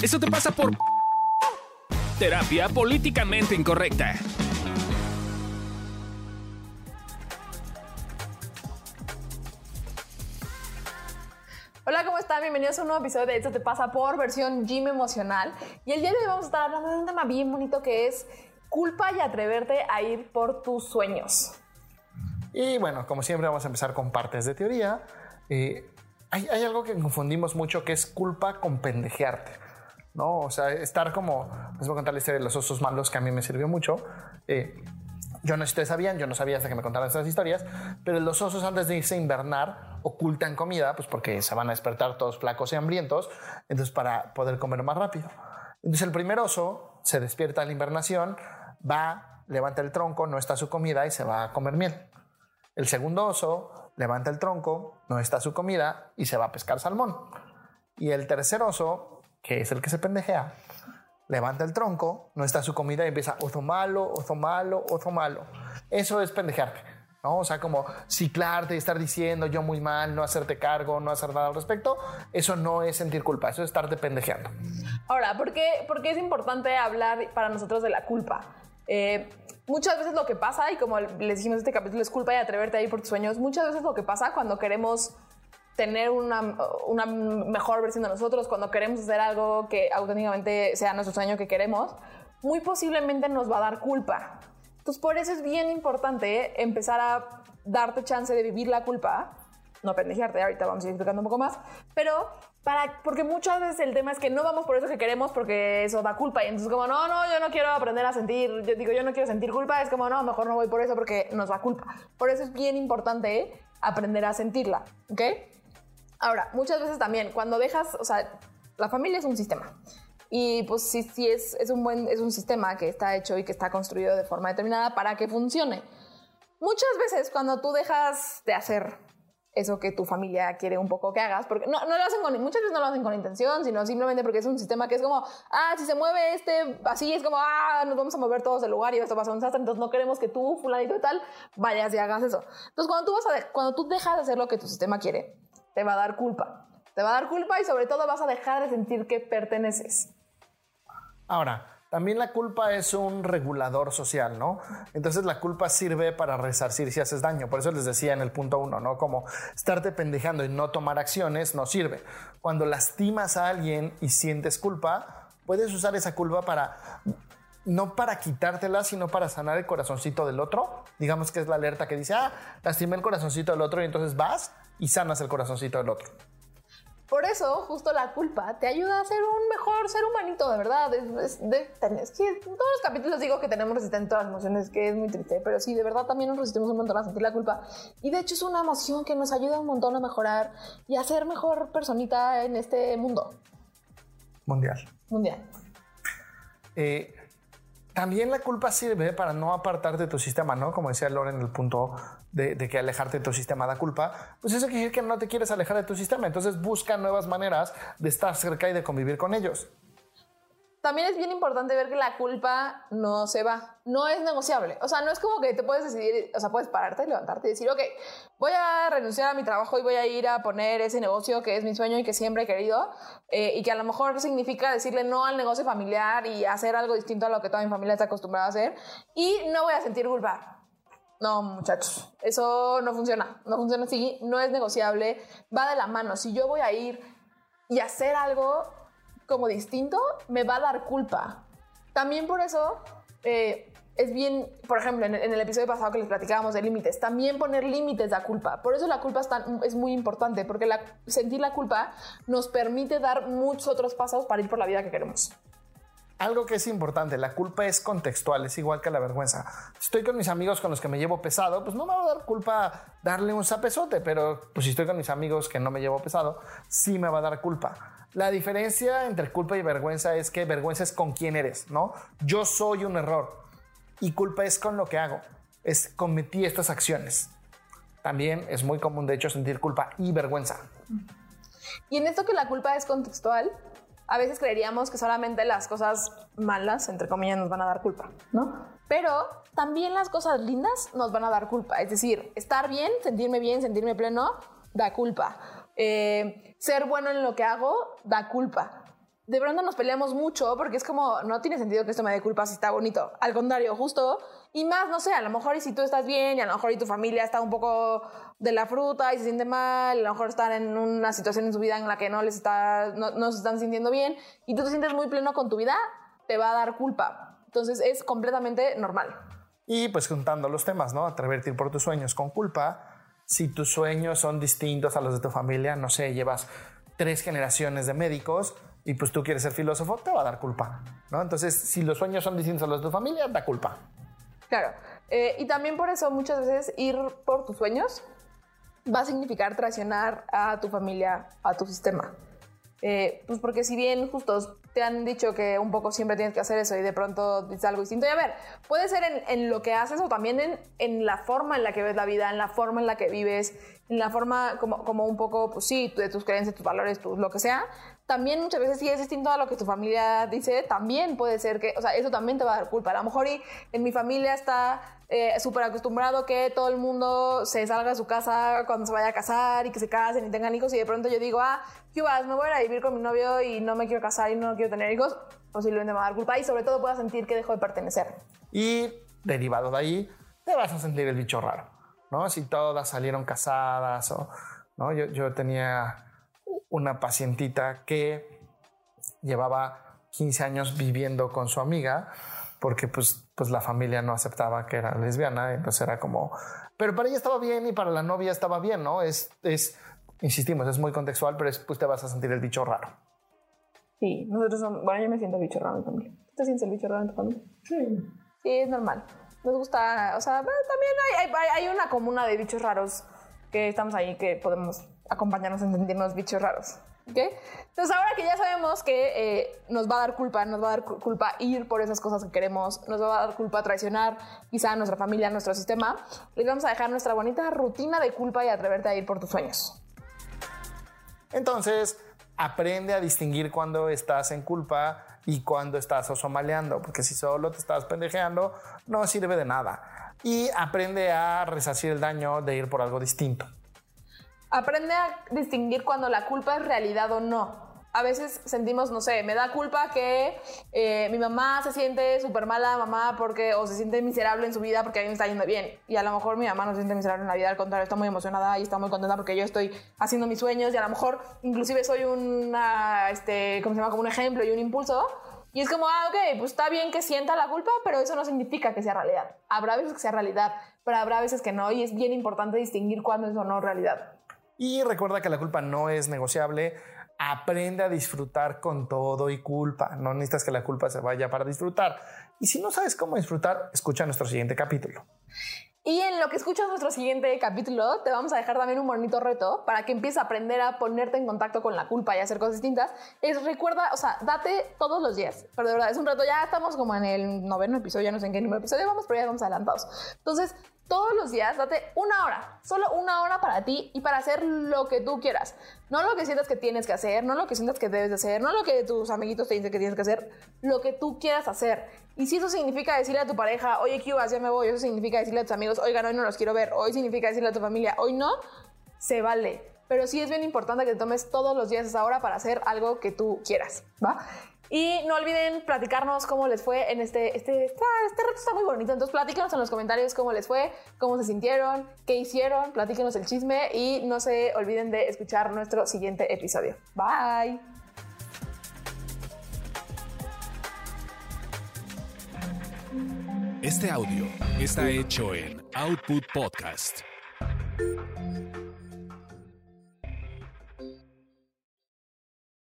Eso te pasa por terapia políticamente incorrecta. Hola, ¿cómo están? Bienvenidos a un nuevo episodio de Esto te pasa por versión Gym emocional. Y el día de hoy vamos a estar hablando de un tema bien bonito que es culpa y atreverte a ir por tus sueños. Y bueno, como siempre vamos a empezar con partes de teoría. Eh, hay, hay, algo que confundimos mucho que es culpa con pendejearte. ¿No? O sea, estar como, les voy a contar la historia de los osos malos que a mí me sirvió mucho. Eh, yo no sé si ustedes sabían, yo no sabía hasta que me contaron estas historias, pero los osos antes de irse a invernar ocultan comida, pues porque se van a despertar todos flacos y hambrientos, entonces para poder comer más rápido. Entonces el primer oso se despierta a la invernación, va, levanta el tronco, no está su comida y se va a comer miel. El segundo oso levanta el tronco, no está su comida y se va a pescar salmón. Y el tercer oso, que es el que se pendejea, levanta el tronco, no está su comida y empieza oso malo, oso malo, oso malo. Eso es pendejearte. ¿no? O sea, como ciclarte y estar diciendo yo muy mal, no hacerte cargo, no hacer nada al respecto, eso no es sentir culpa, eso es estarte pendejeando. Ahora, ¿por qué, por qué es importante hablar para nosotros de la culpa? Eh, muchas veces lo que pasa, y como les dijimos este capítulo, es culpa y atreverte a ir por tus sueños, muchas veces lo que pasa cuando queremos tener una, una, mejor versión de nosotros, cuando queremos hacer algo que auténticamente sea nuestro sueño que queremos, muy posiblemente nos va a dar culpa. Entonces, por eso es bien importante empezar a darte chance de vivir la culpa, no pendejearte, ahorita vamos a ir explicando un poco más, pero para, porque muchas veces el tema es que no vamos por eso que queremos porque eso da culpa y entonces como no, no, yo no quiero aprender a sentir, yo digo yo no quiero sentir culpa, es como no, mejor no voy por eso porque nos da culpa. Por eso es bien importante aprender a sentirla, ¿ok? Ahora, muchas veces también, cuando dejas, o sea, la familia es un sistema. Y pues sí, sí es, es, un buen, es un sistema que está hecho y que está construido de forma determinada para que funcione. Muchas veces cuando tú dejas de hacer eso que tu familia quiere un poco que hagas, porque no, no lo hacen con, muchas veces no lo hacen con intención, sino simplemente porque es un sistema que es como, ah, si se mueve este así, es como, ah, nos vamos a mover todos del lugar y esto pasa un desastre, entonces no queremos que tú, fulanito y tal, vayas y hagas eso. Entonces cuando tú, vas a cuando tú dejas de hacer lo que tu sistema quiere, te va a dar culpa. Te va a dar culpa y sobre todo vas a dejar de sentir que perteneces. Ahora, también la culpa es un regulador social, ¿no? Entonces la culpa sirve para resarcir si haces daño. Por eso les decía en el punto uno, ¿no? Como estarte pendejando y no tomar acciones no sirve. Cuando lastimas a alguien y sientes culpa, puedes usar esa culpa para no para quitártela, sino para sanar el corazoncito del otro. Digamos que es la alerta que dice, ah, lastimé el corazoncito del otro y entonces vas y sanas el corazoncito del otro. Por eso, justo la culpa te ayuda a ser un mejor ser humanito, de verdad. Es, de, es que en todos los capítulos digo que tenemos resistente a las emociones, que es muy triste, pero sí, de verdad también nos resistimos un montón a sentir la culpa. Y de hecho es una emoción que nos ayuda un montón a mejorar y a ser mejor personita en este mundo. Mundial. Mundial. Eh, también la culpa sirve para no apartarte de tu sistema, ¿no? Como decía Loren en el punto de, de, que alejarte de tu sistema da culpa. Pues eso quiere decir que no te quieres alejar de tu sistema. Entonces busca nuevas maneras de estar cerca y de convivir con ellos. También es bien importante ver que la culpa no se va, no es negociable. O sea, no es como que te puedes decidir, o sea, puedes pararte, levantarte y decir, ok, voy a renunciar a mi trabajo y voy a ir a poner ese negocio que es mi sueño y que siempre he querido, eh, y que a lo mejor significa decirle no al negocio familiar y hacer algo distinto a lo que toda mi familia está acostumbrada a hacer, y no voy a sentir culpa. No, muchachos, eso no funciona, no funciona así, no es negociable, va de la mano. Si yo voy a ir y hacer algo como distinto, me va a dar culpa. También por eso eh, es bien, por ejemplo, en el, episodio pasado que les platicábamos de límites, también poner límites da culpa. Por eso la culpa es, muy importante, porque sentir la culpa nos permite dar muchos otros pasos para ir por la vida que queremos. Algo que es importante, la culpa es contextual, es igual que la vergüenza. Estoy con mis amigos con los que me llevo pesado, pues no me va a dar culpa darle un zapesote, pero pues si estoy con mis amigos que no me llevo pesado, sí me va a dar culpa. La diferencia entre culpa y vergüenza es que vergüenza es con quién eres, ¿no? Yo soy un error y culpa es con lo que hago, es cometí estas acciones. También es muy común, de hecho, sentir culpa y vergüenza. Y en esto que la culpa es contextual, a veces creeríamos que solamente las cosas malas, entre comillas, nos van a dar culpa, ¿no? Pero también las cosas lindas nos van a dar culpa. Es decir, estar bien, sentirme bien, sentirme pleno, da culpa. Eh, ser bueno en lo que hago, da culpa. de pronto nos peleamos mucho porque es como, no tiene sentido que esto me dé culpa si está bonito. Al contrario, justo. Y más, no sé, a lo mejor y si tú estás bien y a lo mejor y tu familia está un poco de la fruta y se siente mal, a lo mejor están en una situación en su vida en la que no les está, no, no se están sintiendo bien y tú te sientes muy pleno con tu vida, te va a dar culpa. Entonces es completamente normal. Y pues juntando los temas, ¿no? Atreverte a ir por tus sueños con culpa. Si tus sueños son distintos a los de tu familia, no sé, llevas tres generaciones de médicos y pues tú quieres ser filósofo, te va a dar culpa, ¿no? Entonces, si los sueños son distintos a los de tu familia, da culpa. Claro. Eh, y también por eso muchas veces ir por tus sueños va a significar traicionar a tu familia, a tu sistema. Eh, pues porque si bien justos te han dicho que un poco siempre tienes que hacer eso y de pronto dices algo distinto, y a ver, puede ser en, lo que haces o también en, en, la forma en la que ves la vida, en la forma en la que vives, en la forma como, como un poco, pues sí, de tus creencias, tus valores, tu, lo que sea, también muchas veces si es distinto a lo que tu familia dice, también puede ser que, o sea, eso también te va a dar culpa. A lo mejor y en mi familia está eh, súper acostumbrado que todo el mundo se salga a su casa cuando se vaya a casar y que se casen y tengan hijos y de pronto yo digo, ah, ¿qué vas? Me voy a vivir con mi novio y no me quiero casar y no quiero tener hijos, posiblemente me va a dar culpa y sobre todo pueda sentir que dejo de pertenecer. Y derivado de ahí, te vas a sentir el bicho raro, ¿no? Si todas salieron casadas o, ¿no? Yo, yo tenía una pacientita que llevaba 15 años viviendo con su amiga porque pues, pues la familia no aceptaba que era lesbiana, entonces era como, pero para ella estaba bien y para la novia estaba bien, ¿no? Es, es insistimos, es muy contextual, pero es, pues te vas a sentir el bicho raro. Sí, nosotros somos, bueno, yo me siento el bicho raro en mi familia. ¿Tú te sientes el bicho raro en tu familia? Sí. Sí, es normal. Nos gusta, o sea, también hay, hay, hay una comuna de bichos raros que estamos ahí que podemos acompañarnos en sentirnos bichos raros. ¿Okay? Entonces ahora que ya sabemos que eh, nos va a dar culpa, nos va a dar culpa ir por esas cosas que queremos, nos va a dar culpa traicionar quizá a nuestra familia, a nuestro sistema, les vamos a dejar nuestra bonita rutina de culpa y atreverte a ir por tus sueños. Entonces, aprende a distinguir cuando estás en culpa y cuando estás osomaleando, porque si solo te estás pendejeando, no sirve de nada. Y aprende a resarcir el daño de ir por algo distinto. Aprende a distinguir cuando la culpa es realidad o no. A veces sentimos, no sé, me da culpa que eh, mi mamá se siente súper mala, mamá, porque, o se siente miserable en su vida porque a mí me está yendo bien. Y a lo mejor mi mamá no se siente miserable en la vida, al contrario, está muy emocionada y está muy contenta porque yo estoy haciendo mis sueños y a lo mejor inclusive soy una, este, ¿cómo se llama? Como un ejemplo y un impulso. Y es como, ah, ok, pues está bien que sienta la culpa, pero eso no significa que sea realidad. Habrá veces que sea realidad, pero habrá veces que no, y es bien importante distinguir cuándo es o no realidad. Y recuerda que la culpa no es negociable. Aprende a disfrutar con todo y culpa. No necesitas que la culpa se vaya para disfrutar. Y si no sabes cómo disfrutar, escucha nuestro siguiente capítulo. Y en lo que escuchas nuestro siguiente capítulo, te vamos a dejar también un bonito reto para que empieces a aprender a ponerte en contacto con la culpa y hacer cosas distintas. Es recuerda, o sea, date todos los días. Pero de verdad, es un reto. Ya estamos como en el noveno episodio, ya no sé en qué número episodio vamos, pero ya vamos adelantados. Entonces, todos los días date una hora, solo una hora para ti y para hacer lo que tú quieras. No lo que sientas que tienes que hacer, no lo que sientas que debes de hacer, no lo que tus amiguitos te dicen que tienes que hacer, lo que tú quieras hacer. Y si eso significa decirle a tu pareja, oye, ¿qué Ya me voy. Eso significa decirle a tus amigos, oigan, hoy no los quiero ver. Hoy significa decirle a tu familia, hoy no, se vale. Pero sí es bien importante que te tomes todos los días esa hora para hacer algo que tú quieras, ¿va? Y no olviden platicarnos cómo les fue en este, este, este, este reto está muy bonito. Entonces platíquenos en los comentarios cómo les fue, cómo se sintieron, qué hicieron, platíquenos el chisme y no se olviden de escuchar nuestro siguiente episodio. Bye. Este audio está hecho en Output Podcast.